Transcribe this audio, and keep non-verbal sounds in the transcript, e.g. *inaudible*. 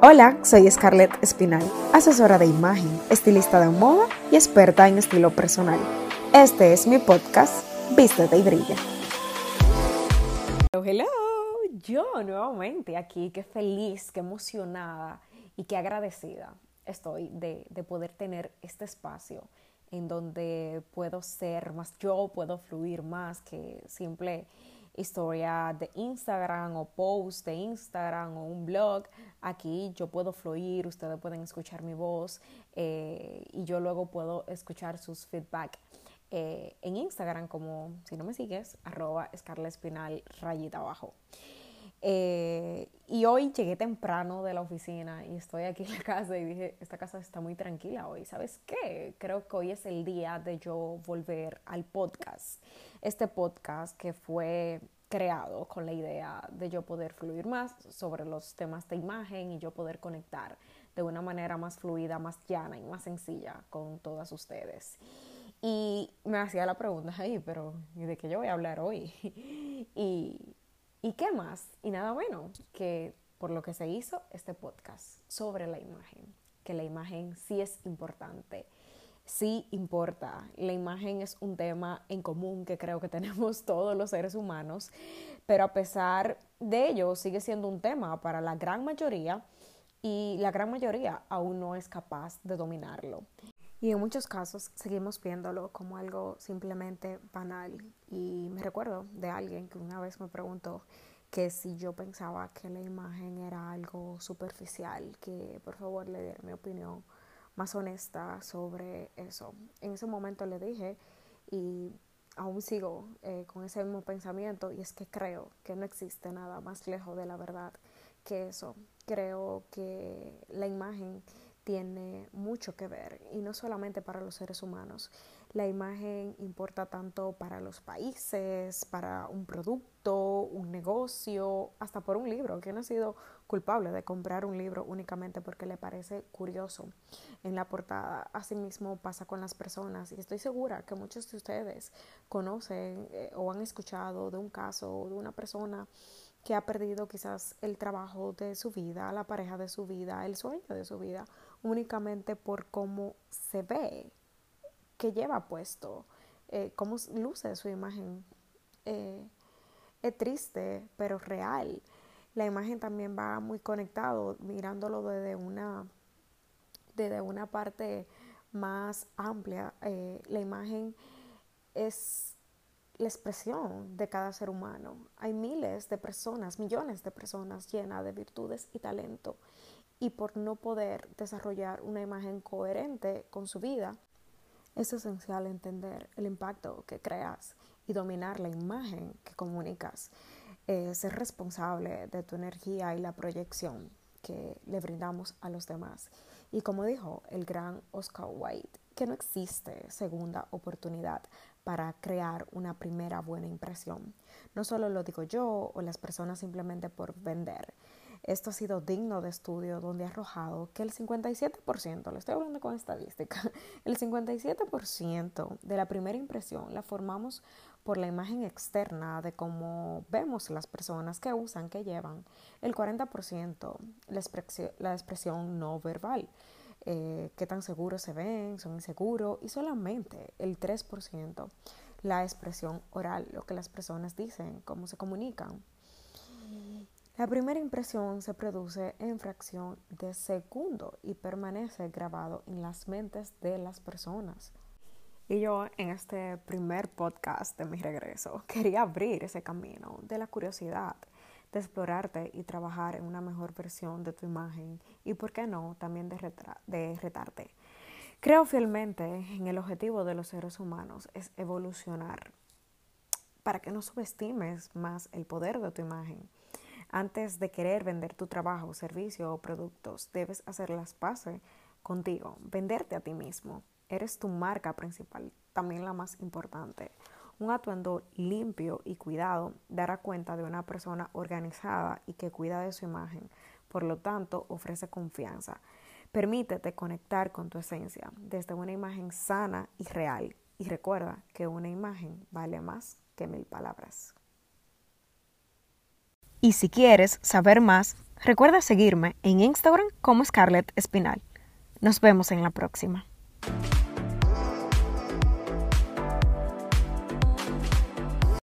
Hola, soy Scarlett Espinal, asesora de imagen, estilista de moda y experta en estilo personal. Este es mi podcast, Vístete y Brilla. Hello, hello, yo nuevamente aquí, qué feliz, qué emocionada y qué agradecida estoy de, de poder tener este espacio en donde puedo ser más yo, puedo fluir más que simple historia de Instagram o post de Instagram o un blog, aquí yo puedo fluir, ustedes pueden escuchar mi voz eh, y yo luego puedo escuchar sus feedback eh, en Instagram como, si no me sigues, arroba Espinal rayita abajo. Eh, y hoy llegué temprano de la oficina y estoy aquí en la casa y dije, esta casa está muy tranquila hoy. ¿Sabes qué? Creo que hoy es el día de yo volver al podcast. Este podcast que fue creado con la idea de yo poder fluir más sobre los temas de imagen y yo poder conectar de una manera más fluida, más llana y más sencilla con todas ustedes. Y me hacía la pregunta ahí, pero ¿de qué yo voy a hablar hoy? *laughs* y, ¿Y qué más? Y nada bueno que por lo que se hizo este podcast sobre la imagen, que la imagen sí es importante sí importa. La imagen es un tema en común que creo que *laughs* tenemos todos los seres humanos, pero a pesar de ello sigue siendo un tema para la gran mayoría y la gran mayoría aún no es capaz de dominarlo. Y en muchos casos seguimos viéndolo como algo simplemente banal. Y me recuerdo de alguien que una vez me preguntó que si yo pensaba que la imagen era algo superficial, que por favor le diera mi opinión más honesta sobre eso. En ese momento le dije y aún sigo eh, con ese mismo pensamiento y es que creo que no existe nada más lejos de la verdad que eso. Creo que la imagen tiene mucho que ver y no solamente para los seres humanos. La imagen importa tanto para los países, para un producto, un negocio, hasta por un libro. ¿Quién ha sido culpable de comprar un libro únicamente porque le parece curioso en la portada? Asimismo pasa con las personas y estoy segura que muchos de ustedes conocen eh, o han escuchado de un caso de una persona que ha perdido quizás el trabajo de su vida, la pareja de su vida, el sueño de su vida únicamente por cómo se ve, que lleva puesto, eh, cómo luce su imagen. Eh, es triste, pero real. La imagen también va muy conectado, mirándolo desde una, desde una parte más amplia. Eh, la imagen es la expresión de cada ser humano. Hay miles de personas, millones de personas llenas de virtudes y talento y por no poder desarrollar una imagen coherente con su vida, es esencial entender el impacto que creas y dominar la imagen que comunicas. Eh, ser responsable de tu energía y la proyección que le brindamos a los demás. Y como dijo el gran Oscar Wilde, que no existe segunda oportunidad para crear una primera buena impresión. No solo lo digo yo o las personas simplemente por vender, esto ha sido digno de estudio donde ha arrojado que el 57%, le estoy hablando con estadística, *laughs* el 57% de la primera impresión la formamos por la imagen externa de cómo vemos las personas que usan, que llevan, el 40% la expresión, la expresión no verbal, eh, qué tan seguros se ven, son inseguros, y solamente el 3% la expresión oral, lo que las personas dicen, cómo se comunican. La primera impresión se produce en fracción de segundo y permanece grabado en las mentes de las personas. Y yo en este primer podcast de mi regreso quería abrir ese camino de la curiosidad, de explorarte y trabajar en una mejor versión de tu imagen y, por qué no, también de, de retarte. Creo fielmente en el objetivo de los seres humanos es evolucionar para que no subestimes más el poder de tu imagen antes de querer vender tu trabajo, servicio o productos, debes hacer las paces contigo, venderte a ti mismo. Eres tu marca principal, también la más importante. Un atuendo limpio y cuidado dará cuenta de una persona organizada y que cuida de su imagen. Por lo tanto, ofrece confianza. Permítete conectar con tu esencia desde una imagen sana y real. Y recuerda que una imagen vale más que mil palabras. Y si quieres saber más Recuerda seguirme en Instagram como Scarlett Espinal. Nos vemos en la próxima.